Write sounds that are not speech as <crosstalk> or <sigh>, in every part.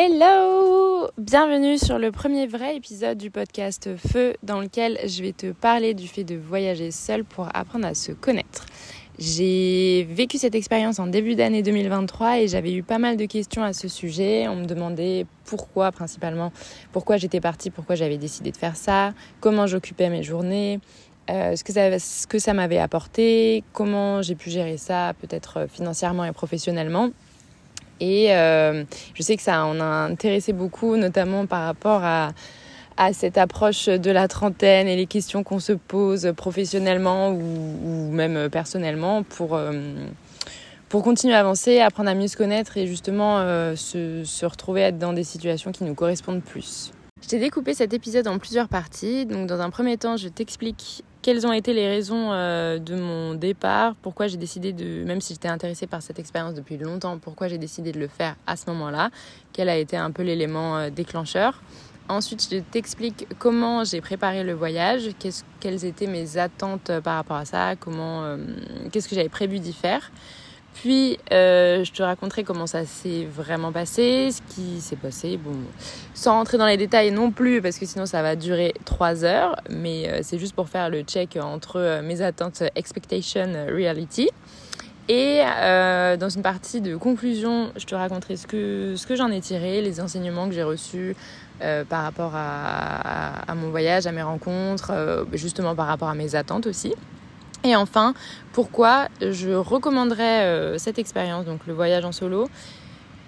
Hello Bienvenue sur le premier vrai épisode du podcast Feu dans lequel je vais te parler du fait de voyager seul pour apprendre à se connaître. J'ai vécu cette expérience en début d'année 2023 et j'avais eu pas mal de questions à ce sujet. On me demandait pourquoi principalement, pourquoi j'étais partie, pourquoi j'avais décidé de faire ça, comment j'occupais mes journées, euh, ce que ça, ce que ça m'avait apporté, comment j'ai pu gérer ça peut-être financièrement et professionnellement. Et euh, je sais que ça en a intéressé beaucoup, notamment par rapport à, à cette approche de la trentaine et les questions qu'on se pose professionnellement ou, ou même personnellement pour, euh, pour continuer à avancer, apprendre à mieux se connaître et justement euh, se, se retrouver être dans des situations qui nous correspondent plus. Je t'ai découpé cet épisode en plusieurs parties. Donc, dans un premier temps, je t'explique quelles ont été les raisons euh, de mon départ, pourquoi j'ai décidé de, même si j'étais intéressée par cette expérience depuis longtemps, pourquoi j'ai décidé de le faire à ce moment-là, quel a été un peu l'élément euh, déclencheur. Ensuite, je t'explique comment j'ai préparé le voyage, quelles étaient mes attentes euh, par rapport à ça, qu'est-ce que j'avais prévu d'y faire. Puis, euh, je te raconterai comment ça s'est vraiment passé, ce qui s'est passé. Bon, sans rentrer dans les détails non plus, parce que sinon ça va durer trois heures. Mais euh, c'est juste pour faire le check entre euh, mes attentes expectation reality. Et dans une partie de conclusion, je te raconterai ce que, ce que j'en ai tiré, les enseignements que j'ai reçus par rapport à, mon voyage, à mes rencontres, justement par rapport à mes attentes aussi. Et enfin, pourquoi je recommanderais euh, cette expérience, donc le voyage en solo,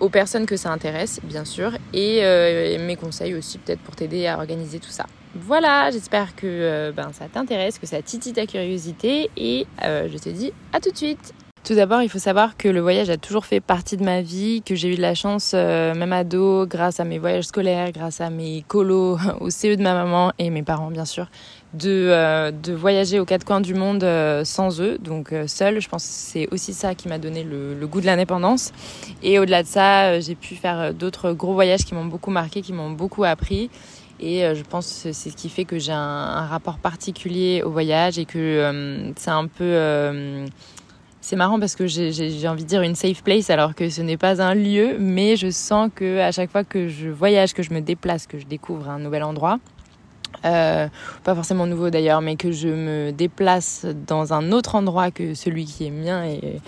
aux personnes que ça intéresse, bien sûr, et, euh, mes conseils aussi peut-être pour t'aider à organiser tout ça. Voilà, j'espère que euh, ben, ça t'intéresse, que ça titille ta curiosité, et je te dis à tout de suite tout d'abord, il faut savoir que le voyage a toujours fait partie de ma vie, que j'ai eu de la chance, même ado, grâce à mes voyages scolaires, grâce à mes colos <laughs> au CE de ma maman et mes parents, bien sûr, de, euh, de voyager aux quatre coins du monde euh, sans eux, donc euh, seule. Je pense que c'est aussi ça qui m'a donné le, le, goût de l'indépendance. Et au-delà de ça, euh, j'ai pu faire d'autres gros voyages qui m'ont beaucoup marqué, qui m'ont beaucoup appris. Et euh, je pense que c'est ce qui fait que j'ai un, un, rapport particulier au voyage et que euh, c'est un peu c'est marrant parce que j'ai envie de dire une safe place alors que ce n'est pas un lieu, mais je sens que à chaque fois que je voyage, que je me déplace, que je découvre un nouvel endroit, euh, pas forcément nouveau d'ailleurs, mais que je me déplace dans un autre endroit que celui qui est mien et,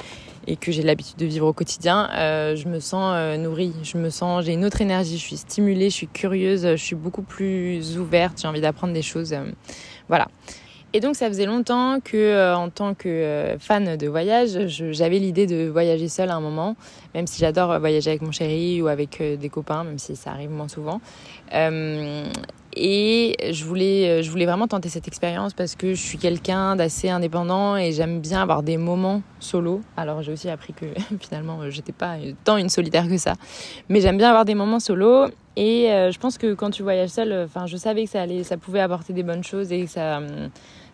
que j'ai l'habitude de vivre au quotidien, euh, je me sens euh, nourrie, je me sens, j'ai une autre énergie, je suis stimulée, je suis curieuse, je suis beaucoup plus ouverte, j'ai envie d'apprendre des choses. Voilà. Et donc ça faisait longtemps que, en tant que fan de voyage, j'avais l'idée de voyager seule à un moment, même si j'adore voyager avec mon chéri ou avec des copains, même si ça arrive moins souvent. Euh, et je voulais, je voulais vraiment tenter cette expérience parce que je suis quelqu'un d'assez indépendant et j'aime bien avoir des moments solo. Alors j'ai aussi appris que <laughs> finalement j'étais pas tant une solitaire que ça, mais j'aime bien avoir des moments solo. Et euh, je pense que quand tu voyages seul, enfin je savais que ça allait, ça pouvait apporter des bonnes choses et que ça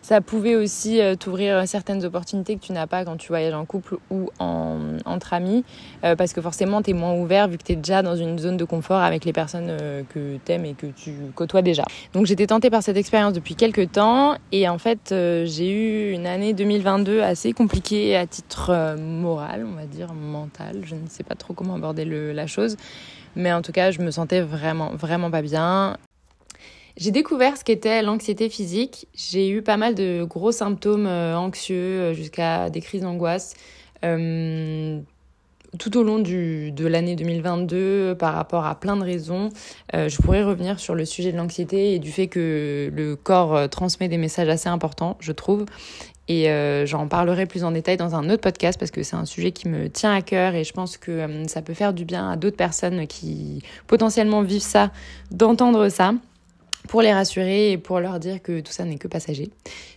ça pouvait aussi euh, t'ouvrir certaines opportunités que tu n'as pas quand tu voyages en couple ou en, entre amis, euh, parce que forcément, tu es moins ouvert vu que tu es déjà dans une zone de confort avec les personnes euh, que tu aimes et que tu côtoies déjà. Donc j'étais tentée par cette expérience depuis quelques temps, et en fait, j'ai eu une année 2022 assez compliquée à titre moral, on va dire, mental. Je ne sais pas trop comment aborder la chose. Mais en tout cas, je me sentais vraiment, vraiment pas bien. J'ai découvert ce qu'était l'anxiété physique. J'ai eu pas mal de gros symptômes euh, anxieux jusqu'à des crises d'angoisse euh, tout au long de l'année 2022 par rapport à plein de raisons. Euh, je pourrais revenir sur le sujet de l'anxiété et du fait que le corps transmet des messages assez importants, je trouve. Et euh, j'en parlerai plus en détail dans un autre podcast parce que c'est un sujet qui me tient à cœur et je pense que euh, ça peut faire du bien à d'autres personnes qui potentiellement vivent ça, d'entendre ça pour les rassurer et pour leur dire que tout ça n'est que passager.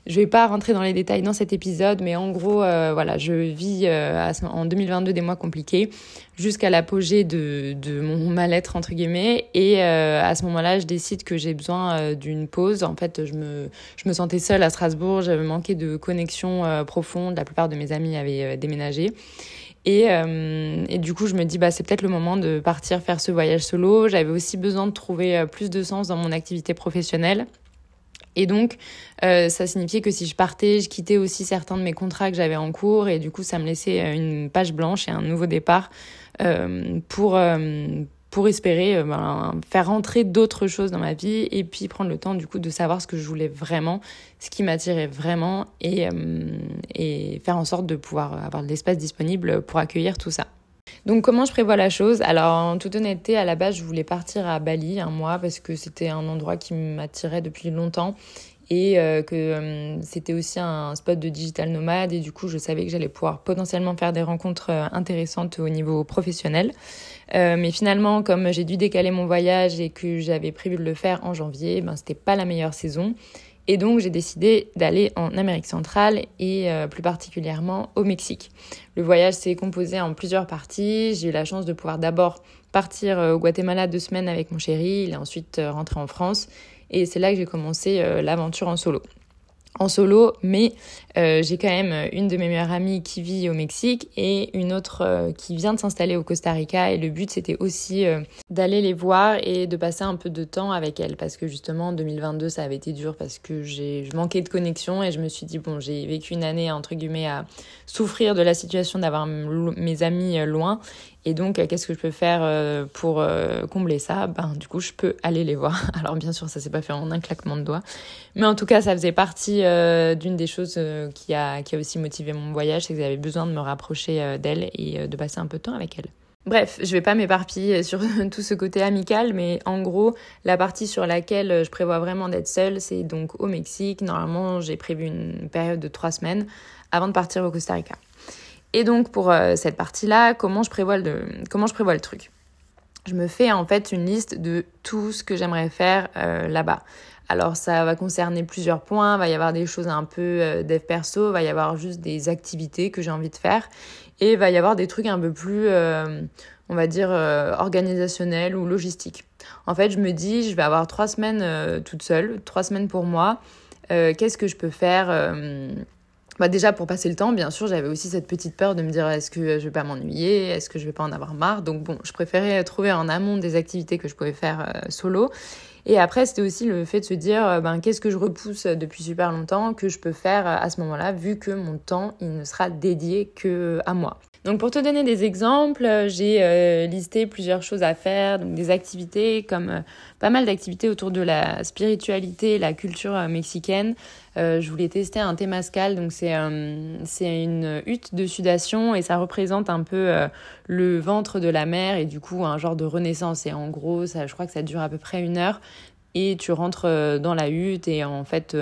Je vais pas rentrer dans les détails dans cet épisode, mais en gros, euh, voilà, je vis euh, en 2022 des mois compliqués jusqu'à l'apogée de, de mon mal-être entre guillemets, et euh, à ce moment-là, je décide que j'ai besoin d'une pause. En fait, je me je me sentais seule à Strasbourg, j'avais manqué de connexion profonde. La plupart de mes amis avaient déménagé. Et, euh, et, du coup, je me dis, bah, c'est peut-être le moment de partir faire ce voyage solo. J'avais aussi besoin de trouver euh, plus de sens dans mon activité professionnelle. Et donc, euh, ça signifiait que si je partais, je quittais aussi certains de mes contrats que j'avais en cours. Et du coup, ça me laissait une page blanche et un nouveau départ pour, pour espérer ben, faire rentrer d'autres choses dans ma vie et puis prendre le temps du coup de savoir ce que je voulais vraiment, ce qui m'attirait vraiment et, et faire en sorte de pouvoir avoir de l'espace disponible pour accueillir tout ça. Donc comment je prévois la chose? Alors en toute honnêteté, à la base, je voulais partir à Bali un mois parce que c'était un endroit qui m'attirait depuis longtemps et euh, que euh, c'était aussi un spot de digital nomade et du coup je savais que j'allais pouvoir potentiellement faire des rencontres euh, intéressantes au niveau professionnel. Mais finalement comme j'ai dû décaler mon voyage et que j'avais prévu de le faire en janvier, ben c'était pas la meilleure saison et donc j'ai décidé d'aller en Amérique centrale et plus particulièrement au Mexique. Le voyage s'est composé en plusieurs parties. J'ai eu la chance de pouvoir d'abord partir au Guatemala deux semaines avec mon chéri, il est ensuite rentré en France et c'est là que j'ai commencé euh, l'aventure en solo en solo, mais euh, j'ai quand même une de mes meilleures amies qui vit au Mexique et une autre euh, qui vient de s'installer au Costa Rica. Et le but, c'était aussi d'aller les voir et de passer un peu de temps avec elles. Parce que justement, en 2022, ça avait été dur parce que j'ai manquais de connexion et je me suis dit, bon, j'ai vécu une année, entre guillemets, à souffrir de la situation d'avoir mes amis loin. Et donc, euh, qu'est-ce que je peux faire euh, pour euh, combler ça? Ben, du coup, je peux aller les voir. <laughs> Alors, bien sûr, ça s'est pas fait en un claquement de doigts, mais en tout cas, ça faisait partie d'une des choses qui a qui a aussi motivé mon voyage, c'est que j'avais besoin de me rapprocher d'elle et de passer un peu de temps avec elle. Bref, je vais pas m'éparpiller sur <laughs> tout ce côté amical, mais en gros, la partie sur laquelle je prévois vraiment d'être seule, c'est donc au Mexique. Normalement, j'ai prévu une période de trois semaines avant de partir au Costa Rica. Et donc pour euh, cette partie-là, comment je prévois le comment je prévois le truc? Je me fais en fait une liste de tout ce que j'aimerais faire euh, là-bas. Alors ça va concerner plusieurs points, il va y avoir des choses un peu euh, dev perso, il va y avoir juste des activités que j'ai envie de faire et il va y avoir des trucs un peu plus on va dire organisationnels ou logistiques. En fait, je me dis je vais avoir trois semaines toute seule, trois semaines pour moi. Qu'est-ce que je peux faire bah déjà pour passer le temps, bien sûr, j'avais aussi cette petite peur de me dire est-ce que je vais pas m'ennuyer, est-ce que je vais pas en avoir marre? Donc bon, je préférais trouver en amont des activités que je pouvais faire euh, solo. Et après, c'était aussi le fait de se dire euh, ben qu'est-ce que je repousse depuis super longtemps que je peux faire euh, à ce moment-là vu que mon temps il ne sera dédié que à moi. Donc pour te donner des exemples, j'ai listé plusieurs choses à faire, donc des activités comme pas mal d'activités autour de la spiritualité, la culture mexicaine. Euh, je voulais tester un Temascal, donc c'est euh, une hutte de sudation et ça représente un peu euh, le ventre de la mer et du coup un genre de renaissance. Et en gros, ça, je crois que ça dure à peu près une heure et tu rentres dans la hutte et en fait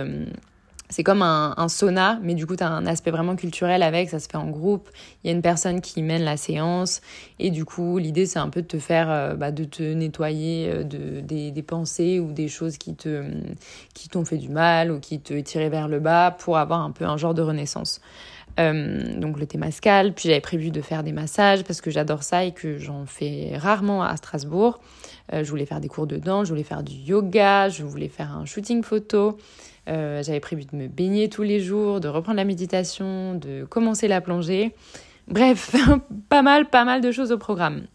c'est comme un, un, sauna, mais du coup, tu as un aspect vraiment culturel avec, ça se fait en groupe, il y a une personne qui mène la séance, et du coup, l'idée, c'est un peu de te faire, euh, bah, de te nettoyer euh, de, des, pensées ou des choses qui te qui t'ont fait du mal ou qui te tiraient vers le bas pour avoir un peu un genre de renaissance. Euh, donc le Témascal, puis j'avais prévu de faire des massages parce que j'adore ça et que j'en fais rarement à Strasbourg. Je voulais faire des cours de danse, je voulais faire du yoga, je voulais faire un shooting photo. Euh, j'avais prévu de me baigner tous les jours, de reprendre la méditation, de commencer la plongée. Bref, <laughs> pas mal, pas mal de choses au programme.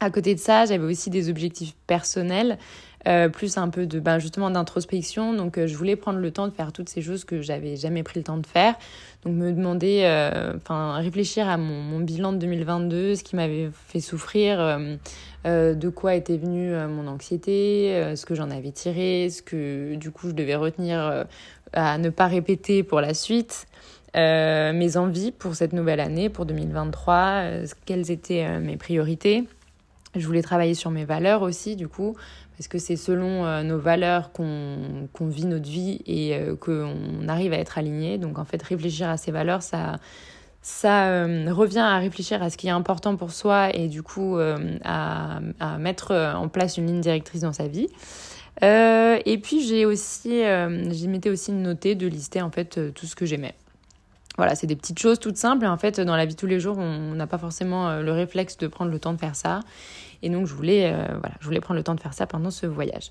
À côté de ça, j'avais aussi des objectifs personnels, euh, plus un peu de ben, justement d'introspection. Donc euh, je voulais prendre le temps de faire toutes ces choses que j'avais jamais pris le temps de faire. Donc me demander, enfin réfléchir à mon, mon, bilan de 2022, ce qui m'avait fait souffrir, de quoi était venue mon anxiété, ce que j'en avais tiré, ce que du coup je devais retenir à ne pas répéter pour la suite. Euh, mes envies pour cette nouvelle année, pour 2023, euh, quelles étaient mes priorités. Je voulais travailler sur mes valeurs aussi, du coup, parce que c'est selon euh, nos valeurs qu'on vit notre vie et euh, qu'on arrive à être aligné? Donc en fait, réfléchir à ces valeurs, ça, euh, revient à réfléchir à ce qui est important pour soi et du coup à, mettre en place une ligne directrice dans sa vie. et puis j'ai aussi, j'ai m'étais aussi noté de lister en fait tout ce que j'aimais. Voilà, c'est des petites choses toutes simples. En fait, dans la vie de tous les jours, on n'a pas forcément le réflexe de prendre le temps de faire ça. Et donc, je voulais, euh, voilà, je voulais prendre le temps de faire ça pendant ce voyage.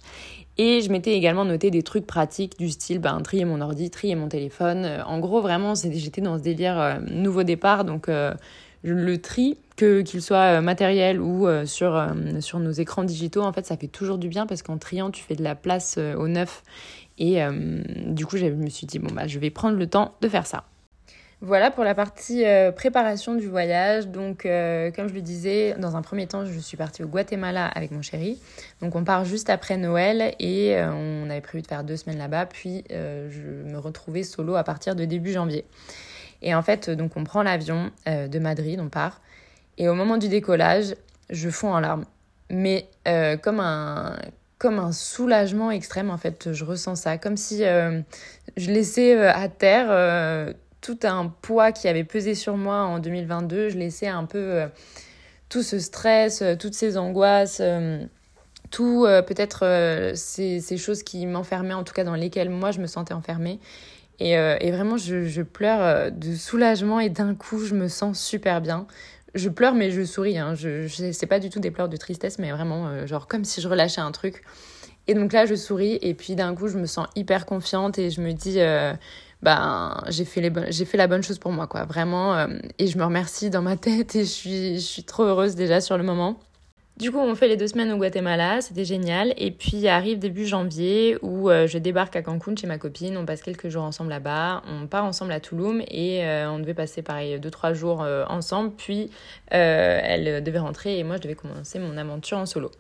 Et je m'étais également noté des trucs pratiques du style ben, trier mon ordi, trier mon téléphone. Euh, en gros, vraiment, j'étais dans ce délire euh, nouveau départ. Donc, le tri, que qu'il soit matériel ou sur, sur nos écrans digitaux, en fait, ça fait toujours du bien parce qu'en triant, tu fais de la place au neuf. Et du coup, je me suis dit, bon, bah, je vais prendre le temps de faire ça. Voilà pour la partie euh, préparation du voyage. Donc, euh, comme je le disais, dans un premier temps, je suis partie au Guatemala avec mon chéri. Donc, on part juste après Noël et euh, on avait prévu de faire deux semaines là-bas. Puis, je me retrouvais solo à partir de début janvier. Et en fait, donc, on prend l'avion de Madrid, on part. Et au moment du décollage, je fonds en larmes. Mais comme un comme un soulagement extrême en fait je ressens ça comme si je laissais à terre tout un poids qui avait pesé sur moi en 2022. Je laissais un peu euh, tout ce stress, euh, toutes ces angoisses, euh, tout peut-être ces, choses qui m'enfermaient, en tout cas dans lesquelles moi je me sentais enfermée. Et, vraiment, je, je, pleure de soulagement et d'un coup, je me sens super bien. Je pleure, mais je souris. Hein. Je, je c'est pas du tout des pleurs de tristesse, mais vraiment, genre comme si je relâchais un truc. Et donc là, je souris et puis d'un coup, je me sens hyper confiante et je me dis, ben j'ai fait les j'ai fait la bonne chose pour moi quoi. Vraiment euh, et je me remercie dans ma tête et je suis je suis trop heureuse déjà sur le moment du coup, on fait les deux semaines au Guatemala, c'était génial. Et puis arrive début janvier où euh, je débarque à Cancun chez ma copine. On passe quelques jours ensemble là-bas. On part ensemble à Tulum et euh, on devait passer pareil deux trois jours ensemble. Puis elle devait rentrer et moi je devais commencer mon aventure en solo.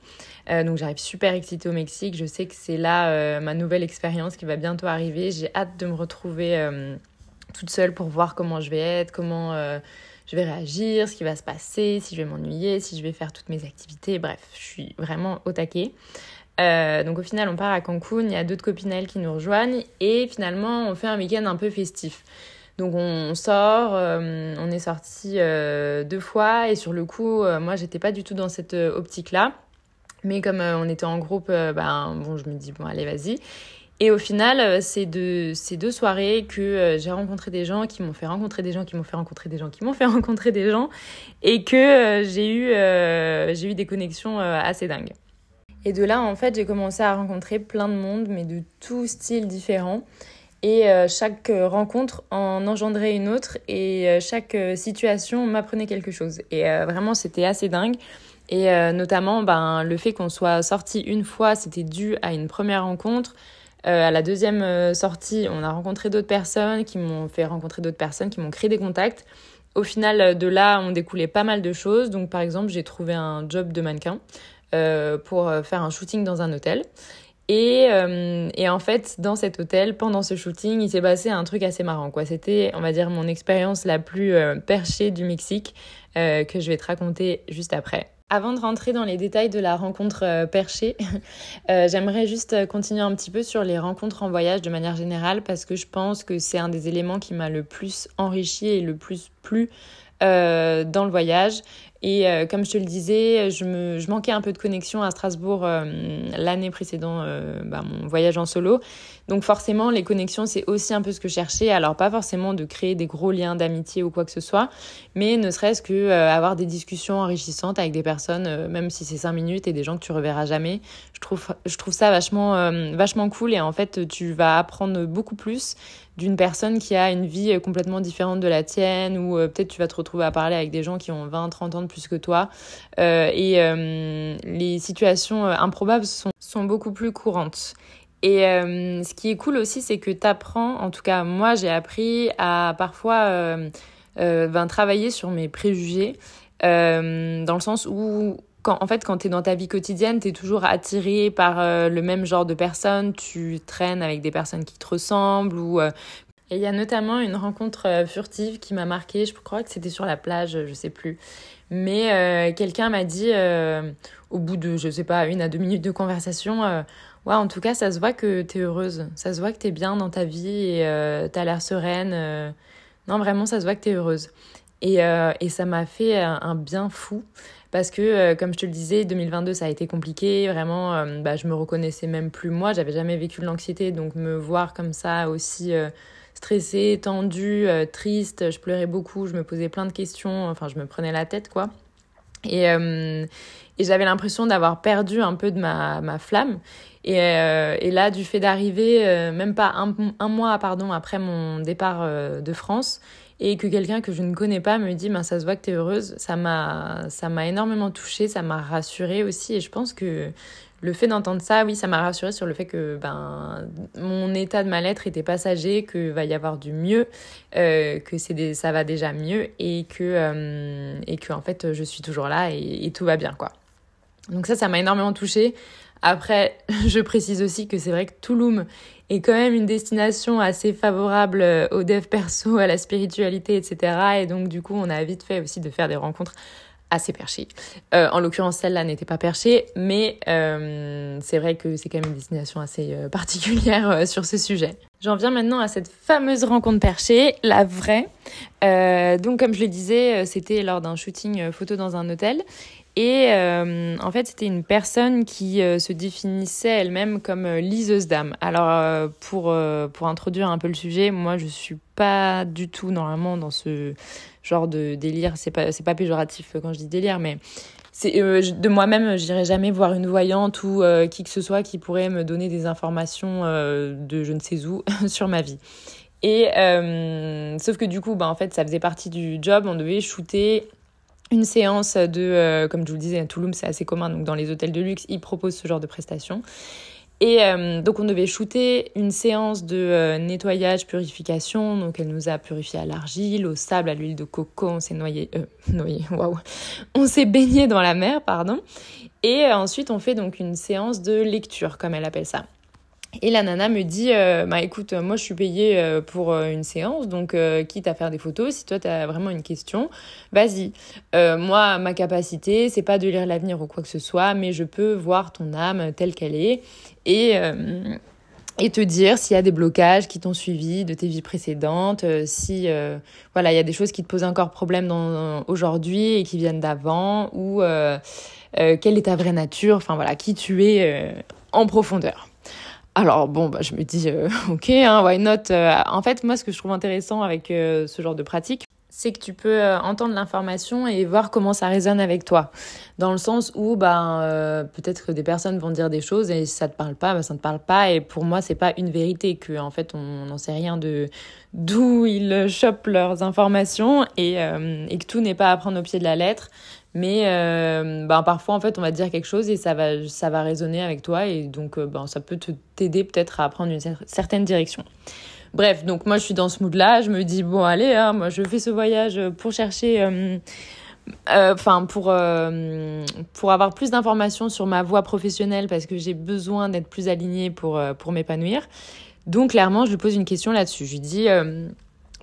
donc j'arrive super excitée au Mexique. Je sais que c'est là ma nouvelle expérience qui va bientôt arriver. J'ai hâte de me retrouver toute seule pour voir comment je vais être, comment je vais réagir, ce qui va se passer, si je vais m'ennuyer, si je vais faire toutes mes activités. Bref, je suis vraiment au taquet. Euh, donc au final, on part à Cancun, il y a d'autres copinelles qui nous rejoignent et finalement, on fait un week-end un peu festif. Donc on sort, euh, on est sorti euh, deux fois et sur le coup, moi j'étais pas du tout dans cette optique-là. Mais comme on était en groupe, ben bon, je me dis bon allez vas-y. Et au final, euh, c'est de ces deux soirées que euh, j'ai rencontré des gens qui m'ont fait rencontrer des gens qui m'ont fait rencontrer des gens qui m'ont fait <laughs> rencontrer des gens et que euh, j'ai eu, eu des connexions assez dingues. Et de là, en fait, j'ai commencé à rencontrer plein de monde, mais de tous styles différents. Et chaque rencontre en engendrait une autre et chaque situation m'apprenait quelque chose. Et vraiment, c'était assez dingue. Et notamment, ben, le fait qu'on soit sorti une fois, c'était dû à une première rencontre. Euh, à la deuxième euh, sortie, on a rencontré d'autres personnes qui m'ont fait rencontrer d'autres personnes, qui m'ont créé des contacts. Au final, euh, de là, on découlait pas mal de choses. Donc, par exemple, j'ai trouvé un job de mannequin pour faire un shooting dans un hôtel. Et, en fait, dans cet hôtel, pendant ce shooting, il s'est passé un truc assez marrant. Quoi. C'était, on va dire, mon expérience la plus perchée du Mexique que je vais te raconter juste après. Avant de rentrer dans les détails de la rencontre euh, perchée, <laughs> euh, j'aimerais juste continuer un petit peu sur les rencontres en voyage de manière générale parce que je pense que c'est un des éléments qui m'a le plus enrichi et le plus plu euh, dans le voyage. Et euh, comme je te le disais, je, me, je manquais un peu de connexion à Strasbourg euh, l'année précédant euh, bah, mon voyage en solo. Donc forcément, les connexions, c'est aussi un peu ce que je cherchais. Alors pas forcément de créer des gros liens d'amitié ou quoi que ce soit, mais ne serait-ce que avoir des discussions enrichissantes avec des personnes, même si c'est cinq minutes et des gens que tu reverras jamais. Je trouve, je trouve ça vachement, vachement cool et en fait, tu vas apprendre beaucoup plus d'une personne qui a une vie complètement différente de la tienne ou peut-être tu vas te retrouver à parler avec des gens qui ont 20, 30 ans de plus que toi. Euh, et euh, les situations euh, improbables sont, sont beaucoup plus courantes. Et ce qui est cool aussi, c'est que tu apprends, en tout cas moi j'ai appris à parfois ben, travailler sur mes préjugés, dans le sens où en fait, quand tu es dans ta vie quotidienne, tu es toujours attiré par le même genre de personnes, tu traînes avec des personnes qui te ressemblent ou et il y a notamment une rencontre furtive qui m'a marquée, je crois que c'était sur la plage, je sais plus. Mais euh, quelqu'un m'a dit, euh, au bout de, je sais pas, une à deux minutes de conversation, euh, ouais, en tout cas, ça se voit que t'es heureuse. Ça se voit que t'es bien dans ta vie et t'as l'air sereine. non, vraiment, ça se voit que t'es heureuse. Et, et ça m'a fait un, bien fou. Parce que, comme je te le disais, 2022, ça a été compliqué. Vraiment, bah, je me reconnaissais même plus moi. J'avais jamais vécu de l'anxiété. Donc, me voir comme ça aussi stressée, tendue, euh, triste, je pleurais beaucoup, je me posais plein de questions, enfin je me prenais la tête quoi. Et, euh, et j'avais l'impression d'avoir perdu un peu de ma, ma flamme. Et, euh, et, là, du fait d'arriver, même pas un, un, mois pardon, après mon départ de France, et que quelqu'un que je ne connais pas me dit ben, ça se voit que tu es heureuse, ça m'a, énormément touchée, ça m'a rassurée aussi. Et je pense que le fait d'entendre ça, oui, ça m'a rassurée sur le fait que ben, mon état de mal-être était passager, que va y avoir du mieux, euh, que c'est ça va déjà mieux et que, euh, et que en fait je suis toujours là et, tout va bien quoi. Donc ça, ça m'a énormément touchée. Après, <laughs> je précise aussi que c'est vrai que Touloum est quand même une destination assez favorable euh, au dev perso, à la spiritualité, etc. Et donc du coup, on a vite fait aussi de faire des rencontres assez perché. Euh, en l'occurrence, celle-là n'était pas perchée, mais euh, c'est vrai que c'est quand même une destination assez particulière sur ce sujet. J'en viens maintenant à cette fameuse rencontre perchée, la vraie. donc, comme je le disais, c'était lors d'un shooting photo dans un hôtel. Et en fait, c'était une personne qui se définissait elle-même comme liseuse d'âme. Alors, pour, pour introduire un peu le sujet, moi, je suis pas du tout normalement dans ce genre de délire. C'est pas, pas péjoratif quand je dis délire, mais c'est euh, de moi-même, j'irai jamais voir une voyante ou euh, qui que ce soit qui pourrait me donner des informations euh, de je ne sais où <laughs> sur ma vie. Et sauf que du coup, bah, en fait, ça faisait partie du job. On devait shooter une séance de, comme je vous le disais, à Toulouse, c'est assez commun. Donc dans les hôtels de luxe, ils proposent ce genre de prestations. Et euh, donc on devait shooter une séance de euh, nettoyage, purification. Donc elle nous a purifié à l'argile, au sable, à l'huile de coco. On s'est noyé, euh, <laughs> noyé, waouh. On s'est baigné dans la mer, pardon. Et ensuite on fait donc une séance de lecture, comme elle appelle ça. Et la nana me dit, euh, bah écoute, moi je suis payée euh, pour euh, une séance, donc quitte à faire des photos, si toi tu as vraiment une question, vas-y. moi, ma capacité, c'est pas de lire l'avenir ou quoi que ce soit, mais je peux voir ton âme telle qu'elle est et, et te dire s'il y a des blocages qui t'ont suivi de tes vies précédentes, si voilà, il y a des choses qui te posent encore problème aujourd'hui et qui viennent d'avant, ou quelle est ta vraie nature, enfin voilà, qui tu es en profondeur. Alors bon, bah, je me dis, euh, <laughs> ok, hein, why not euh, En fait, moi, ce que je trouve intéressant avec euh, ce genre de pratique, c'est que tu peux entendre l'information et voir comment ça résonne avec toi. Dans le sens où, ben, peut-être que des personnes vont dire des choses et si ça te parle pas, ben, ça ne te parle pas. Et pour moi, c'est pas une vérité que, en fait, on n'en sait rien de d'où ils chopent leurs informations et, et que tout n'est pas à prendre au pied de la lettre. Mais euh, ben, parfois, en fait, on va dire quelque chose et ça va, ça va résonner avec toi. Et donc, euh, ben, ça peut t'aider peut-être à prendre une certaine direction. Bref, donc moi, je suis dans ce mood-là. Je me dis, bon, allez, hein, moi, je fais ce voyage pour chercher... Euh, enfin pour pour avoir plus d'informations sur ma voie professionnelle parce que j'ai besoin d'être plus alignée pour pour m'épanouir donc clairement je lui pose une question là-dessus je lui dis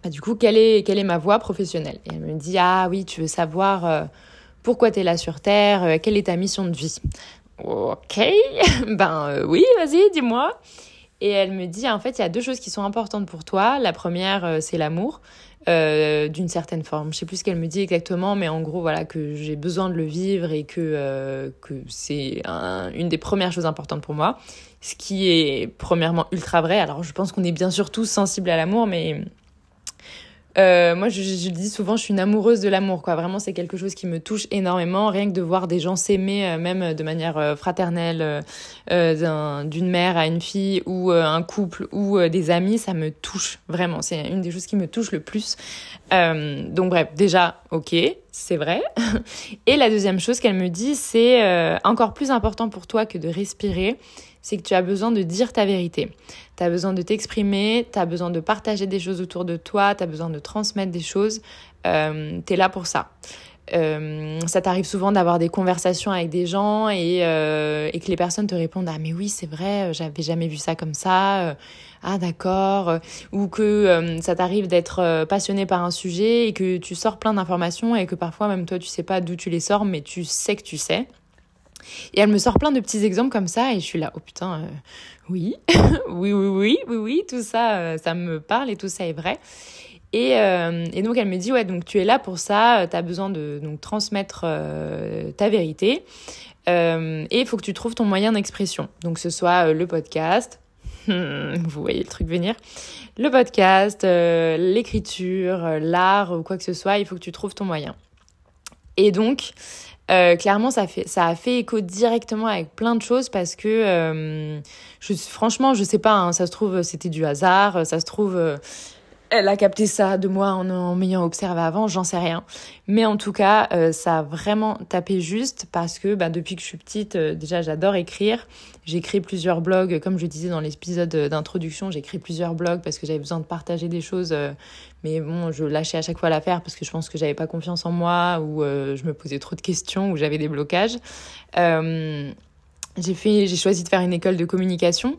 bah, du coup quelle est quelle est ma voie professionnelle? Et elle me dit ah oui tu veux savoir pourquoi tu es là sur Terre, euh, quelle est ta mission de vie. Ok, <laughs> ben euh, oui, vas-y, dis-moi. Et elle me dit, en fait, il y a deux choses qui sont importantes pour toi. La première, euh, c'est l'amour, d'une certaine forme. Je sais plus ce qu'elle me dit exactement, mais en gros, voilà, que j'ai besoin de le vivre et que, que c'est une des premières choses importantes pour moi. Ce qui est premièrement ultra vrai. Alors, je pense qu'on est bien sûr tous sensibles à l'amour, mais euh, moi, je, je, dis souvent, je suis une amoureuse de l'amour, quoi. Vraiment, c'est quelque chose qui me touche énormément. Rien que de voir des gens s'aimer, euh, même de manière euh, fraternelle, euh, d'une mère à une fille, ou un couple, ou des amis, ça me touche vraiment. C'est une des choses qui me touche le plus. donc, bref, déjà, ok, c'est vrai. <laughs> Et la deuxième chose qu'elle me dit, c'est encore plus important pour toi que de respirer c'est que tu as besoin de dire ta vérité. Tu as besoin de t'exprimer, tu as besoin de partager des choses autour de toi, tu as besoin de transmettre des choses. Euh, tu es là pour ça. Euh, ça t'arrive souvent d'avoir des conversations avec des gens et, euh, que les personnes te répondent Ah, mais oui, c'est vrai, j'avais jamais vu ça comme ça. Ah, d'accord. Ou que ça t'arrive d'être passionné par un sujet et que tu sors plein d'informations et que parfois, même toi, tu sais pas d'où tu les sors, mais tu sais que tu sais. Et elle me sort plein de petits exemples comme ça et je suis là, oh putain, euh, <laughs> oui, oui, oui, oui, oui, tout ça, euh, ça me parle et tout ça est vrai. Et, euh, et donc elle me dit, ouais, donc tu es là pour ça, tu as besoin de donc, transmettre ta vérité et il faut que tu trouves ton moyen d'expression. Donc ce soit le podcast, <laughs> vous voyez le truc venir, le podcast, l'écriture, l'art ou quoi que ce soit, il faut que tu trouves ton moyen. Et donc, euh, clairement, ça, fait, ça a fait écho directement avec plein de choses parce que, euh, je, franchement, je sais pas, hein, ça se trouve, c'était du hasard, ça se trouve, euh, elle a capté ça de moi en, m'ayant observé avant, j'en sais rien. Mais en tout cas, euh, ça a vraiment tapé juste parce que bah, depuis que je suis petite, déjà j'adore écrire. J'ai écrit plusieurs blogs, comme je disais dans l'épisode d'introduction, j'ai écrit plusieurs blogs parce que j'avais besoin de partager des choses. Euh, mais bon, je lâchais à chaque fois l'affaire parce que je pense que j'avais pas confiance en moi ou je me posais trop de questions ou j'avais des blocages. j'ai fait, j'ai choisi de faire une école de communication.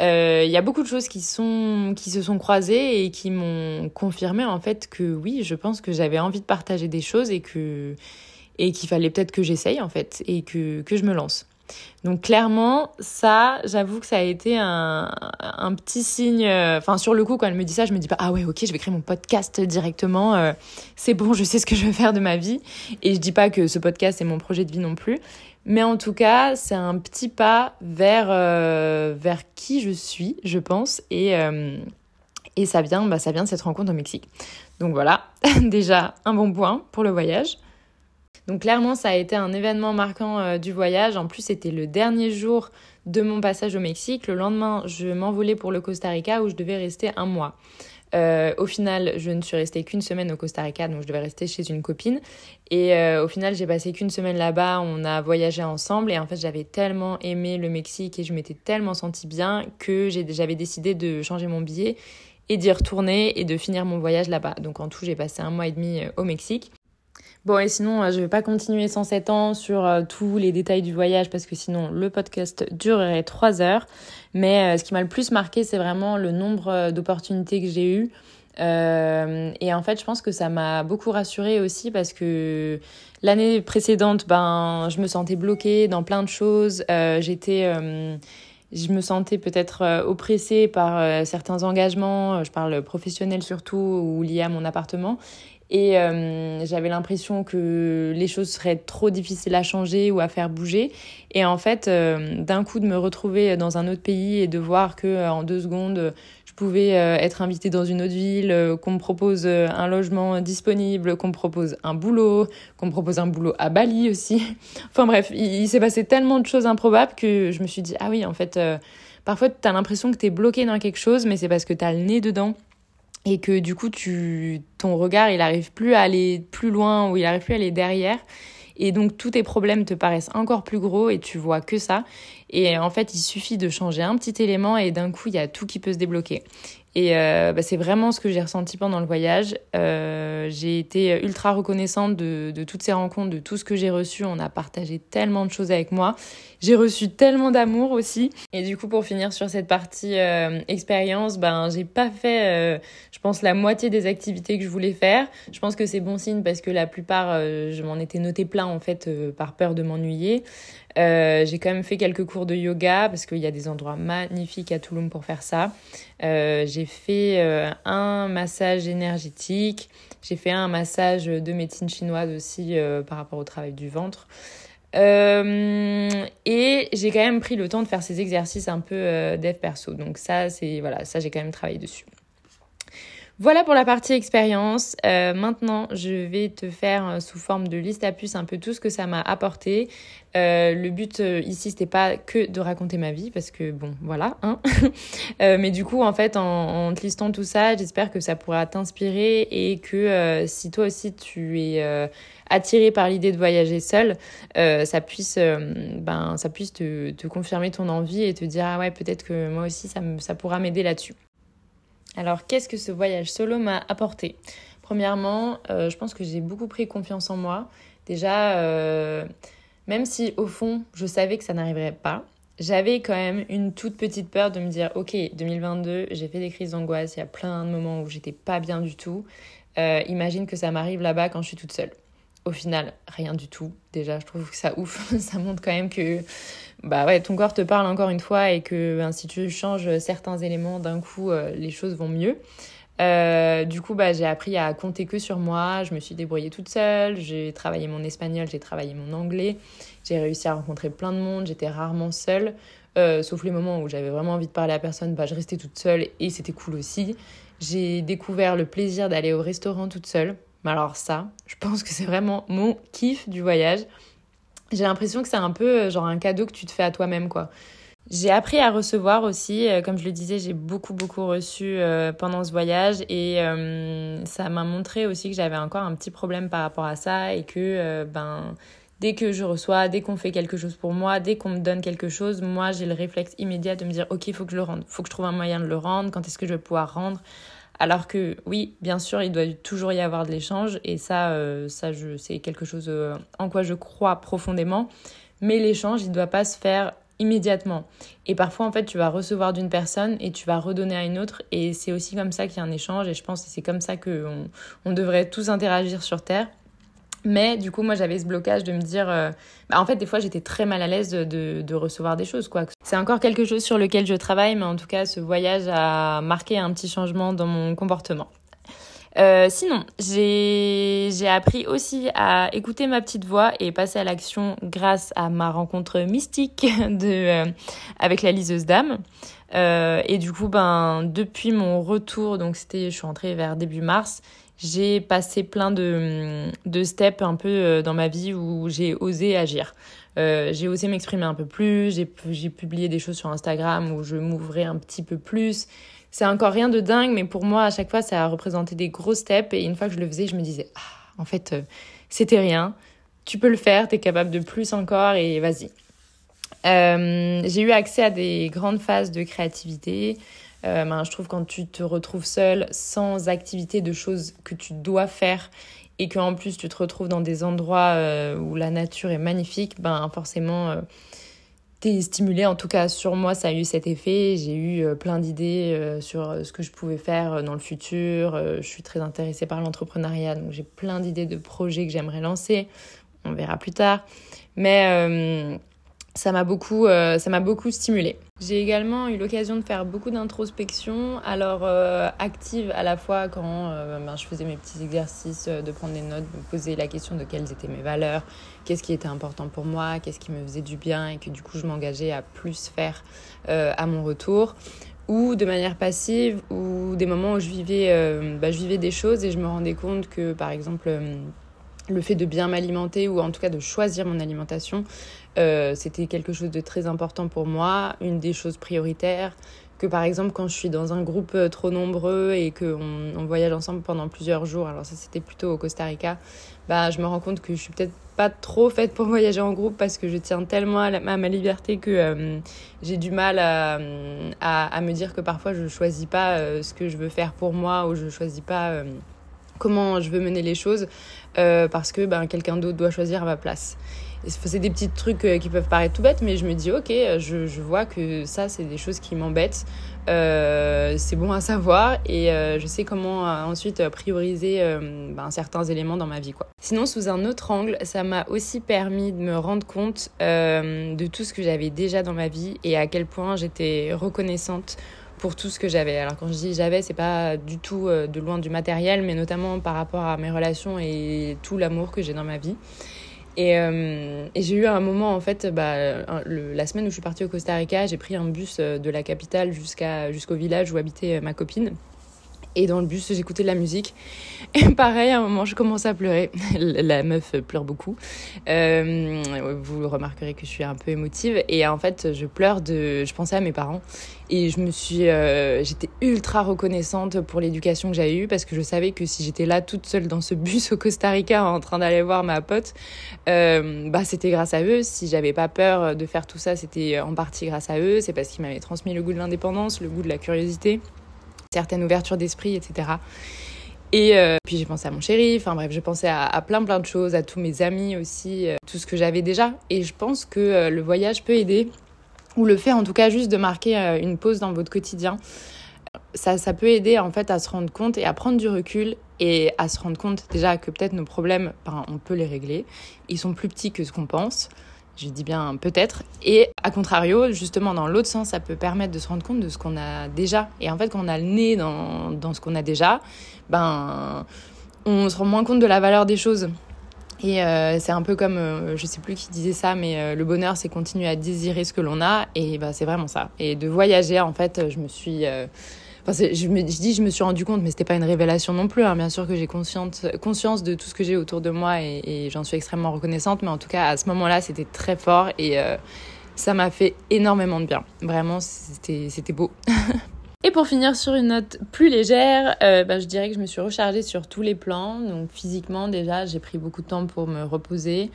Il euh, y a beaucoup de choses qui, sont, qui se sont croisées et qui m'ont confirmé en fait que oui, je pense que j'avais envie de partager des choses et que et qu'il fallait peut-être que j'essaye en fait et que, que je me lance. Donc clairement, ça, j'avoue que ça a été un, un petit signe. Euh, enfin, sur le coup, quand elle me dit ça, je me dis pas ah ouais, ok, je vais créer mon podcast directement. Euh, c'est bon, je sais ce que je veux faire de ma vie. Et je dis pas que ce podcast est mon projet de vie non plus. Mais en tout cas, c'est un petit pas vers, euh, vers qui je suis, je pense. Et, et ça, vient, bah, ça vient de cette rencontre au Mexique. Donc voilà, <laughs> déjà un bon point pour le voyage. Donc clairement, ça a été un événement marquant euh, du voyage. En plus, c'était le dernier jour de mon passage au Mexique. Le lendemain, je m'envolais pour le Costa Rica où je devais rester un mois. Euh, au final, je ne suis restée qu'une semaine au Costa Rica, donc je devais rester chez une copine. Et euh, au final, j'ai passé qu'une semaine là-bas, on a voyagé ensemble. Et en fait, j'avais tellement aimé le Mexique et je m'étais tellement sentie bien que j'avais décidé de changer mon billet et d'y retourner et de finir mon voyage là-bas. Donc en tout, j'ai passé un mois et demi au Mexique. Bon, et sinon, je ne vais pas continuer 107 ans sur tous les détails du voyage parce que sinon, le podcast durerait 3 heures. Mais euh, ce qui m'a le plus marqué, c'est vraiment le nombre euh, d'opportunités que j'ai eues. Euh, et en fait, je pense que ça m'a beaucoup rassurée aussi parce que l'année précédente, ben, je me sentais bloquée dans plein de choses. J'étais je me sentais peut-être oppressée par certains engagements, je parle professionnels surtout, ou liés à mon appartement. Et euh, j'avais l'impression que les choses seraient trop difficiles à changer ou à faire bouger. Et en fait, euh, d'un coup, de me retrouver dans un autre pays et de voir que euh, en deux secondes, je pouvais être invitée dans une autre ville, qu'on me propose un logement disponible, qu'on me propose un boulot, qu'on me propose un boulot à Bali aussi. <laughs> enfin bref, il, s'est passé tellement de choses improbables que je me suis dit, ah oui, en fait, parfois, tu as l'impression que tu es bloqué dans quelque chose, mais c'est parce que tu as le nez dedans et que du coup tu ton regard il arrive plus à aller plus loin ou il arrive plus à aller derrière. Et donc tous tes problèmes te paraissent encore plus gros et tu vois que ça. Et en fait il suffit de changer un petit élément et d'un coup il y a tout qui peut se débloquer et euh, bah, c'est vraiment ce que j'ai ressenti pendant le voyage. Euh, j'ai été ultra reconnaissante de, toutes ces rencontres, de tout ce que j'ai reçu. On a partagé tellement de choses avec moi. J'ai reçu tellement d'amour aussi. Et du coup, pour finir sur cette partie euh, expérience, ben j'ai pas fait, je pense, la moitié des activités que je voulais faire. Je pense que c'est bon signe parce que la plupart, je m'en étais noté plein en fait par peur de m'ennuyer. Euh, j'ai quand même fait quelques cours de yoga parce qu'il y a des endroits magnifiques à Toulouse pour faire ça. Euh, j'ai fait euh, un massage énergétique. J'ai fait un massage de médecine chinoise aussi par rapport au travail du ventre. et j'ai quand même pris le temps de faire ces exercices un peu dev perso. Donc ça, c'est voilà, ça j'ai quand même travaillé dessus. Voilà pour la partie expérience. Euh, maintenant, je vais te faire euh, sous forme de liste à puces un peu tout ce que ça m'a apporté. Euh, le but ici, c'était pas que de raconter ma vie, parce que bon, voilà. Hein <laughs> mais du coup, en fait, en, te listant tout ça, j'espère que ça pourra t'inspirer et que si toi aussi tu es attiré par l'idée de voyager seul, ça puisse, ben, ça puisse te, confirmer ton envie et te dire ah ouais, peut-être que moi aussi ça pourra m'aider là-dessus. Alors, qu'est-ce que ce voyage solo m'a apporté? Premièrement, euh, je pense que j'ai beaucoup pris confiance en moi. Déjà, euh, même si au fond, je savais que ça n'arriverait pas, j'avais quand même une toute petite peur de me dire, ok, 2022, j'ai fait des crises d'angoisse, il y a plein de moments où j'étais pas bien du tout. Euh, imagine que ça m'arrive là-bas quand je suis toute seule. Au final, rien du tout. Déjà, je trouve que ça ouf. <laughs> ça montre quand même que bah ouais, ton corps te parle encore une fois et que ben, si tu changes certains éléments d'un coup, euh, les choses vont mieux. Euh, du coup, bah, j'ai appris à compter que sur moi. Je me suis débrouillée toute seule. J'ai travaillé mon espagnol, j'ai travaillé mon anglais. J'ai réussi à rencontrer plein de monde. J'étais rarement seule. Euh, sauf les moments où j'avais vraiment envie de parler à personne, bah, je restais toute seule et c'était cool aussi. J'ai découvert le plaisir d'aller au restaurant toute seule. Mais alors ça, je pense que c'est vraiment mon kiff du voyage. J'ai l'impression que c'est un peu euh, genre un cadeau que tu te fais à toi-même, quoi. J'ai appris à recevoir aussi, euh, comme je le disais, j'ai beaucoup beaucoup reçu euh, pendant ce voyage et ça m'a montré aussi que j'avais encore un petit problème par rapport à ça et que ben dès que je reçois, dès qu'on fait quelque chose pour moi, dès qu'on me donne quelque chose, moi j'ai le réflexe immédiat de me dire ok faut que je le rende, faut que je trouve un moyen de le rendre, quand est-ce que je vais pouvoir rendre? Alors que oui, bien sûr, il doit toujours y avoir de l'échange et ça, ça je, c'est quelque chose en quoi je crois profondément. Mais l'échange, il ne doit pas se faire immédiatement. Et parfois, en fait, tu vas recevoir d'une personne et tu vas redonner à une autre. Et c'est aussi comme ça qu'il y a un échange. Et je pense que c'est comme ça qu'on on devrait tous interagir sur Terre. Mais du coup, moi, j'avais ce blocage de me dire. Euh, bah, en fait, des fois, j'étais très mal à l'aise de, recevoir des choses. quoi. C'est encore quelque chose sur lequel je travaille, mais en tout cas, ce voyage a marqué un petit changement dans mon comportement. Euh, sinon, j'ai appris aussi à écouter ma petite voix et passer à l'action grâce à ma rencontre mystique <laughs> euh, avec la liseuse d'âme. Et du coup, ben, depuis mon retour, donc c'était, je suis rentrée vers début mars, j'ai passé plein de, de steps un peu dans ma vie où j'ai osé agir. j'ai osé m'exprimer un peu plus, j'ai publié des choses sur Instagram où je m'ouvrais un petit peu plus. C'est encore rien de dingue, mais pour moi, à chaque fois, ça a représenté des gros steps. Et une fois que je le faisais, je me disais, ah, en fait, euh, c'était rien. Tu peux le faire, tu es capable de plus encore et vas-y. Euh, j'ai eu accès à des grandes phases de créativité. Euh, ben, je trouve quand tu te retrouves seule, sans activité de choses que tu dois faire et qu'en plus tu te retrouves dans des endroits où la nature est magnifique, ben forcément été stimulée. En tout cas, sur moi, ça a eu cet effet. J'ai eu euh, plein d'idées euh, sur euh, ce que je pouvais faire dans le futur. Je suis très intéressée par l'entrepreneuriat, donc j'ai plein d'idées de projets que j'aimerais lancer. On verra plus tard. Mais ça m'a beaucoup, m'a beaucoup stimulée. J'ai également eu l'occasion de faire beaucoup d'introspection, alors active à la fois quand ben, je faisais mes petits exercices, de prendre des notes, de me poser la question de quelles étaient mes valeurs, qu'est-ce qui était important pour moi, qu'est-ce qui me faisait du bien et que du coup je m'engageais à plus faire euh, à mon retour ou de manière passive ou des moments où je vivais, euh, bah, je vivais des choses et je me rendais compte que par exemple euh, le fait de bien m'alimenter ou en tout cas de choisir mon alimentation, c'était quelque chose de très important pour moi, une des choses prioritaires, que par exemple quand je suis dans un groupe trop nombreux et qu'on on voyage ensemble pendant plusieurs jours, alors ça c'était plutôt au Costa Rica, bah, je me rends compte que je suis peut-être pas trop faite pour <laughs> voyager en groupe parce que je tiens tellement à, ma liberté que euh, j'ai du mal à, à, me dire que parfois je choisis pas euh, ce que je veux faire pour moi ou je choisis pas euh, comment je veux mener les choses parce que ben, quelqu'un d'autre doit choisir à ma place. C'est des petits trucs qui peuvent paraître tout bêtes, mais je me dis, ok, je, je vois que ça, c'est des choses qui m'embêtent. Euh, c'est bon à savoir et euh, je sais comment euh, ensuite prioriser ben, certains éléments dans ma vie. Quoi. Sinon, sous un autre angle, ça m'a aussi permis de me rendre compte de tout ce que j'avais déjà dans ma vie et à quel point j'étais reconnaissante pour tout ce que j'avais. Alors quand je dis j'avais, c'est pas du tout de loin du matériel, mais notamment par rapport à mes relations et tout l'amour que j'ai dans ma vie. Euh, et, j'ai eu un moment, en fait, bah, la semaine où je suis partie au Costa Rica, j'ai pris un bus euh, de la capitale jusqu'à, jusqu'au village où habitait euh, ma copine. Et dans le bus, j'écoutais de la musique. <laughs> Et pareil, à un moment, je commençais à pleurer. <laughs> La meuf pleure beaucoup. Euh, vous remarquerez que je suis un peu émotive. Et en fait, je pleure de. Je pensais à mes parents. Et je me suis. Euh, j'étais ultra reconnaissante pour l'éducation que j'ai eue parce que je savais que si j'étais là toute seule dans ce <laughs> bus au Costa Rica en train d'aller voir ma pote, euh, bah c'était grâce à eux. Si j'avais pas peur de faire tout ça, c'était en partie grâce à eux. C'est parce qu'ils m'avaient transmis le goût de l'indépendance, le goût de la curiosité certaine ouverture d'esprit, etc. Et euh, puis j'ai pensé à mon chéri, enfin bref, je pensais à, plein plein de choses, à tous mes amis aussi, euh, tout ce que j'avais déjà. Et je pense que euh, le voyage peut aider, ou le fait en tout cas juste de marquer une pause dans votre quotidien. Ça, ça peut aider en fait à se rendre compte et à prendre du recul et à se rendre compte déjà que peut-être nos problèmes, ben, on peut les régler. Ils sont plus petits que ce qu'on pense je dis bien peut-être. Et à contrario, justement, dans l'autre sens, ça peut permettre de se rendre compte de ce qu'on a déjà. Et en fait, quand on a le nez dans, dans ce qu'on a déjà, ben, on se rend moins compte de la valeur des choses. Et euh, c'est un peu comme, euh, je sais plus qui disait ça, mais euh, le bonheur, c'est continuer à désirer ce que l'on a. Et ben, c'est vraiment ça. Et de voyager, en fait, je me suis je me dis, je me suis rendu compte, mais c'était pas une révélation non plus. Hein. Bien sûr que j'ai conscience, conscience de tout ce que j'ai autour de moi et, j'en suis extrêmement reconnaissante. Mais en tout cas, à ce moment-là, c'était très fort et euh, Ça m'a fait énormément de bien. Vraiment, c'était beau. <laughs> Et pour finir sur une note plus légère, euh, bah, je dirais que je me suis rechargée sur tous les plans. Donc physiquement déjà, j'ai pris beaucoup de temps pour me reposer,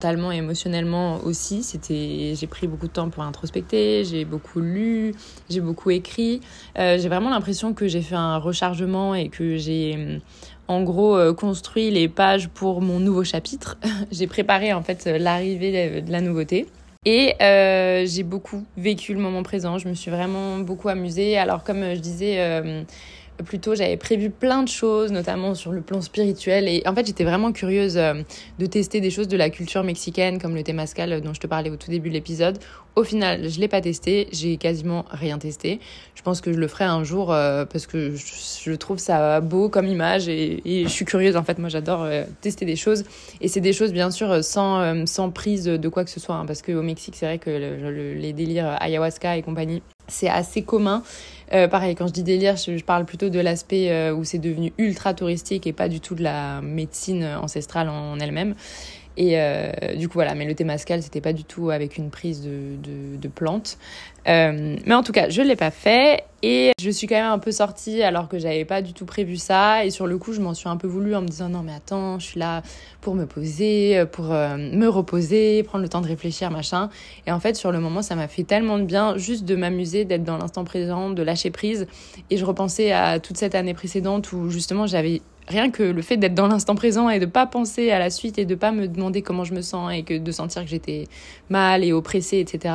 mentalement et émotionnellement aussi. C'était, j'ai pris beaucoup de temps pour introspecter, j'ai beaucoup lu, j'ai beaucoup écrit. Euh, j'ai vraiment l'impression que j'ai fait un rechargement et que j'ai en gros euh, construit les pages pour mon nouveau chapitre. <laughs> j'ai préparé en fait l'arrivée de la nouveauté. Et euh, j'ai beaucoup vécu le moment présent. Je me suis vraiment beaucoup amusée. Alors comme je disais euh, Plutôt, j'avais prévu plein de choses, notamment sur le plan spirituel. Et en fait, j'étais vraiment curieuse euh, de tester des choses de la culture mexicaine, comme le temazcal euh, dont je te parlais au tout début de l'épisode. Au final, je l'ai pas testé, j'ai quasiment rien testé. Je pense que je le ferai un jour euh, parce que je, trouve ça beau comme image et, je suis curieuse. En fait, moi, j'adore tester des choses. Et c'est des choses, bien sûr, sans, sans prise de quoi que ce soit. Hein, parce qu'au Mexique, c'est vrai que les délires ayahuasca et compagnie, c'est assez commun. Euh, pareil, quand je dis délire, je, parle plutôt de l'aspect euh, où c'est devenu ultra touristique et pas du tout de la médecine ancestrale en elle-même. Et euh, du coup, voilà, mais le Témascal, c'était pas du tout avec une prise de, de, de plante. Euh, mais en tout cas, je l'ai pas fait et je suis quand même un peu sortie alors que j'avais pas du tout prévu ça. Et sur le coup, je m'en suis un peu voulu en me disant non, mais attends, je suis là pour me poser, pour euh, me reposer, prendre le temps de réfléchir, machin. Et en fait, sur le moment, ça m'a fait tellement de bien juste de m'amuser, d'être dans l'instant présent, de lâcher prise. Et je repensais à toute cette année précédente où justement j'avais rien que le fait d'être dans l'instant présent et de pas penser à la suite et de pas me demander comment je me sens et que de sentir que j'étais mal et oppressée, etc.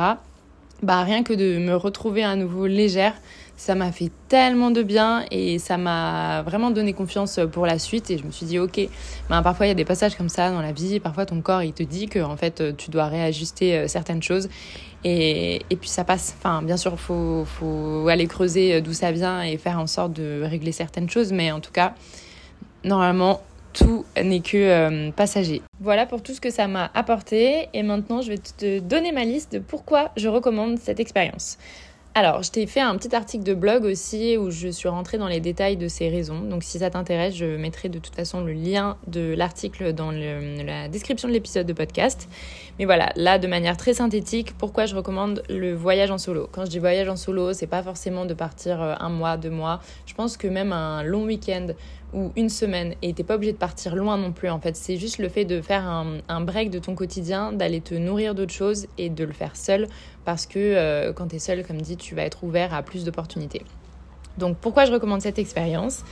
Bah rien que de me retrouver à nouveau légère, ça m'a fait tellement de bien et ça m'a vraiment donné confiance pour la suite et je me suis dit ok, bah, parfois il y a des passages comme ça dans la vie, parfois ton corps il te dit que en fait tu dois réajuster euh, certaines choses et, et puis ça passe. Enfin bien sûr faut faut aller creuser d'où ça vient et faire en sorte de régler certaines choses, mais en tout cas normalement, tout n'est que euh, passager. Voilà pour tout ce que ça m'a apporté et maintenant je vais te donner ma liste de pourquoi je recommande cette expérience. Alors, je t'ai fait un petit article de blog aussi où je suis rentrée dans les détails de ces raisons. Donc, si ça t'intéresse, je mettrai de toute façon le lien de l'article dans la description de l'épisode de podcast. Mais voilà, là, de manière très synthétique, pourquoi je recommande le voyage en solo? Quand je dis voyage en solo, c'est pas forcément de partir euh, un mois, deux mois. Je pense que même un long week-end ou une semaine et t'es pas obligé de partir loin non plus en fait c'est juste le fait de faire un, break de ton quotidien d'aller te nourrir d'autres choses et de le faire seul parce que euh, quand tu es seul comme dit tu vas être ouvert à plus d'opportunités. Donc pourquoi je recommande cette expérience?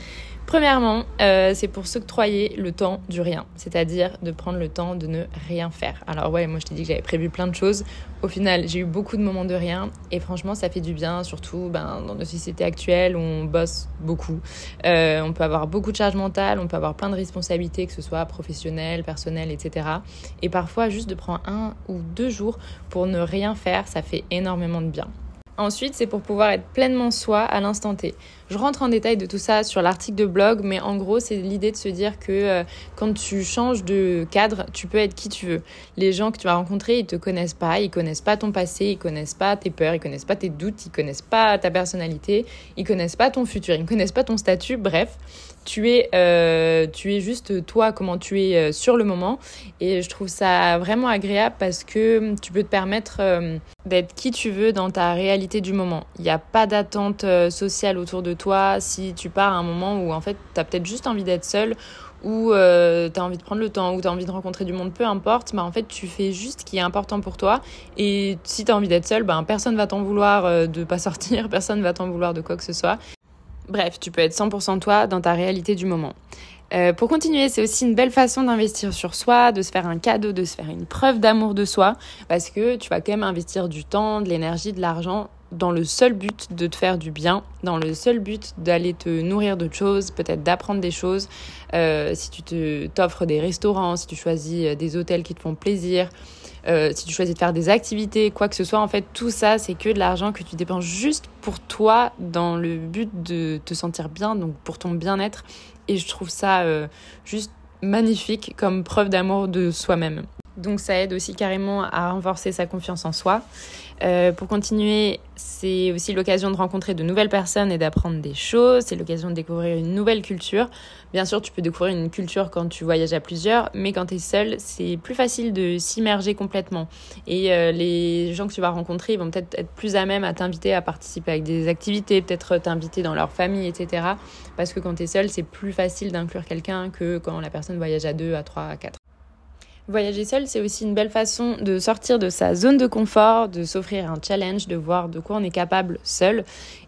Premièrement, euh, c'est pour s'octroyer le temps du rien, c'est-à-dire de prendre le temps de ne rien faire. Alors ouais, moi je t'ai dit que j'avais prévu plein de choses. Au final, j'ai eu beaucoup de moments de rien et franchement, ça fait du bien, surtout ben, dans nos sociétés actuelles où on bosse beaucoup. Euh, on peut avoir beaucoup de charge mentale, on peut avoir plein de responsabilités, que ce soit professionnelles, personnelles, etc. Et parfois, juste de prendre un ou deux jours pour ne rien faire, ça fait énormément de bien. Ensuite, c'est pour pouvoir être pleinement soi à l'instant T. Je rentre en détail de tout ça sur l'article de blog, mais en gros, c'est l'idée de se dire que euh, quand tu changes de cadre, tu peux être qui tu veux. Les gens que tu vas rencontrer, ils te connaissent pas, ils connaissent pas ton passé, ils connaissent pas tes peurs, ils connaissent pas tes doutes, ils connaissent pas ta personnalité, ils connaissent pas ton futur, ils connaissent pas ton statut. Bref, tu es, euh, tu es juste toi, comment tu es euh, sur le moment. Et je trouve ça vraiment agréable parce que tu peux te permettre d'être qui tu veux dans ta réalité du moment. Il n'y a pas d'attente sociale autour de toi si tu pars à un moment où en fait tu as peut-être juste envie d'être seul ou tu as envie de prendre le temps ou tu as envie de rencontrer du monde, peu importe, mais en fait tu fais juste ce qui est important pour toi. Et si tu as envie d'être seul, ben, personne va t'en vouloir de pas <laughs> sortir, personne va t'en vouloir de quoi que ce soit. Bref, tu peux être 100% toi dans ta réalité du moment. Euh, pour continuer, c'est aussi une belle façon d'investir sur soi, de se faire un cadeau, de se faire une preuve d'amour de soi, parce que tu vas quand même investir du temps, de l'énergie, de l'argent dans le seul but de te faire du bien, dans le seul but d'aller te nourrir d'autres choses, peut-être d'apprendre des choses. Euh, si tu t'offres des restaurants, si tu choisis euh, des hôtels qui te font plaisir, euh, si tu choisis de faire des activités, quoi que ce soit, en fait, tout ça, c'est que de l'argent que tu dépenses juste pour toi, dans le but de te sentir bien, donc pour ton bien-être. Et je trouve ça juste magnifique comme preuve d'amour de soi-même. Donc ça aide aussi carrément à renforcer sa confiance en soi. Euh, pour continuer, c'est aussi l'occasion de rencontrer de nouvelles personnes et d'apprendre des choses. C'est l'occasion de découvrir une nouvelle culture. Bien sûr, tu peux découvrir une culture quand tu voyages à plusieurs, mais quand tu es seul, c'est plus facile de s'immerger complètement. Et euh, les gens que tu vas rencontrer, ils vont peut-être être plus à même à t'inviter à participer avec des activités, peut-être t'inviter dans leur famille, etc. Parce que quand tu es seul, c'est plus facile d'inclure quelqu'un que quand la personne voyage à deux, à trois, à quatre. Voyager seul, c'est aussi une belle façon de sortir de sa zone de confort, de s'offrir un challenge, de voir de quoi on est capable seul.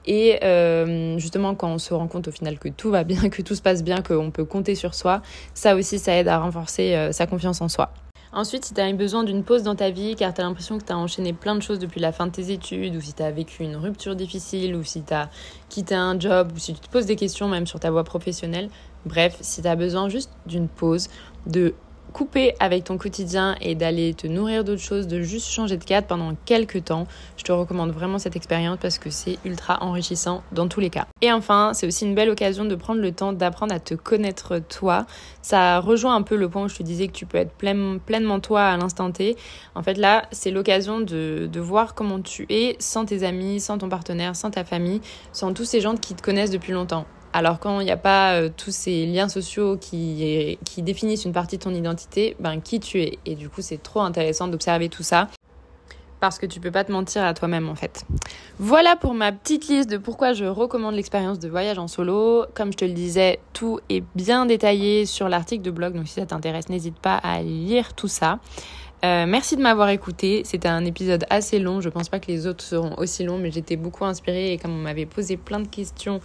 Et euh, justement, quand on se rend compte au final que tout va bien, <laughs> que tout se passe bien, qu'on peut compter sur soi, ça aussi, ça aide à renforcer euh, sa confiance en soi. Ensuite, si tu as besoin d'une pause dans ta vie car tu as l'impression que tu as enchaîné plein de choses depuis la fin de tes études, ou si tu as vécu une rupture difficile, ou si tu as quitté un job, ou si tu te poses des questions même sur ta voie professionnelle, bref, si tu as besoin juste d'une pause, de couper avec ton quotidien et d'aller te nourrir d'autres choses, de juste changer de cadre pendant quelques temps, je te recommande vraiment cette expérience parce que c'est ultra enrichissant dans tous les cas. Et enfin, c'est aussi une belle occasion de prendre le temps d'apprendre à te connaître toi. Ça rejoint un peu le point où je te disais que tu peux être pleinement toi à l'instant T. En fait, là, c'est l'occasion de, voir comment tu es sans tes amis, sans ton partenaire, sans ta famille, sans tous ces gens qui te connaissent depuis longtemps. Alors quand il n'y a pas euh, tous ces liens sociaux qui, définissent une partie de ton identité, ben qui tu es? Et du coup, c'est trop intéressant d'observer tout ça parce que tu peux pas te mentir à toi-même en fait. Voilà pour ma petite liste de pourquoi je recommande l'expérience de voyage en solo. Comme je te le disais, tout est bien détaillé sur l'article de blog, donc si ça t'intéresse, n'hésite pas à lire tout ça. Euh, merci de m'avoir écouté. C'était un épisode assez long. Je pense pas que les autres seront aussi longs, mais j'étais beaucoup inspirée et comme on m'avait posé plein de questions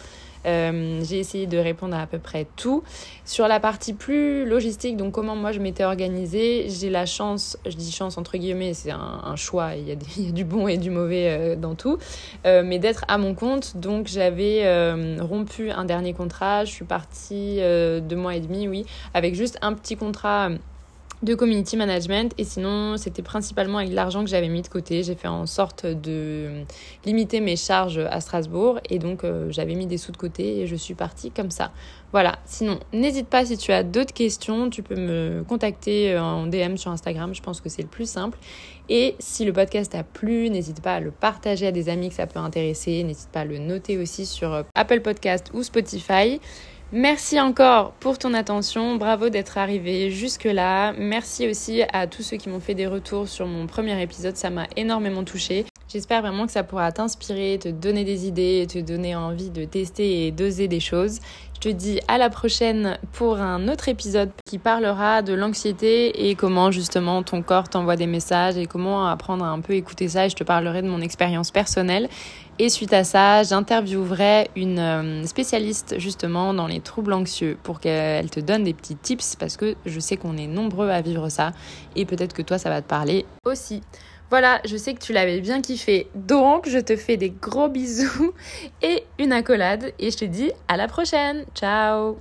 euh, j'ai essayé de répondre à à peu près tout. Sur la partie plus logistique, donc comment moi je m'étais organisée, j'ai la chance, je dis chance entre guillemets, c'est un, choix, il y, a <laughs> il y, a du bon et du mauvais euh, dans tout, euh, mais d'être à mon compte. Donc j'avais rompu un dernier contrat, je suis partie deux mois et demi, oui, avec juste un petit contrat de community management. Et sinon c'était principalement avec l'argent que j'avais mis de côté. J'ai fait en sorte de limiter mes charges à Strasbourg. Et donc euh, j'avais mis des sous de côté et je suis partie comme ça. Voilà. Sinon n'hésite pas si tu as d'autres questions. Tu peux me contacter euh, en DM sur Instagram. Je pense que c'est le plus simple. Et si le podcast t'a plu n'hésite pas à le partager à des amis que ça peut intéresser. N'hésite pas à le noter aussi sur euh, Apple Podcast ou Spotify Merci encore pour ton attention, bravo d'être arrivé jusque-là. Merci aussi à tous ceux qui m'ont fait des retours sur mon premier épisode, ça m'a énormément touché. J'espère vraiment que ça pourra t'inspirer, te donner des idées, te donner envie de tester et d'oser des choses. Je te dis à la prochaine pour un autre épisode qui parlera de l'anxiété et comment justement ton corps t'envoie des messages et comment apprendre à un peu écouter ça. Et je te parlerai de mon expérience personnelle. Et suite à ça, j'interviewerai une euh, spécialiste justement dans les troubles anxieux pour qu'elle te donne des petits tips parce que je sais qu'on est nombreux à vivre ça et peut-être que toi ça va te parler aussi. Voilà, je sais que tu l'avais bien kiffé. Donc, je te fais des gros bisous <laughs> et une accolade. Et je te dis à la prochaine. Ciao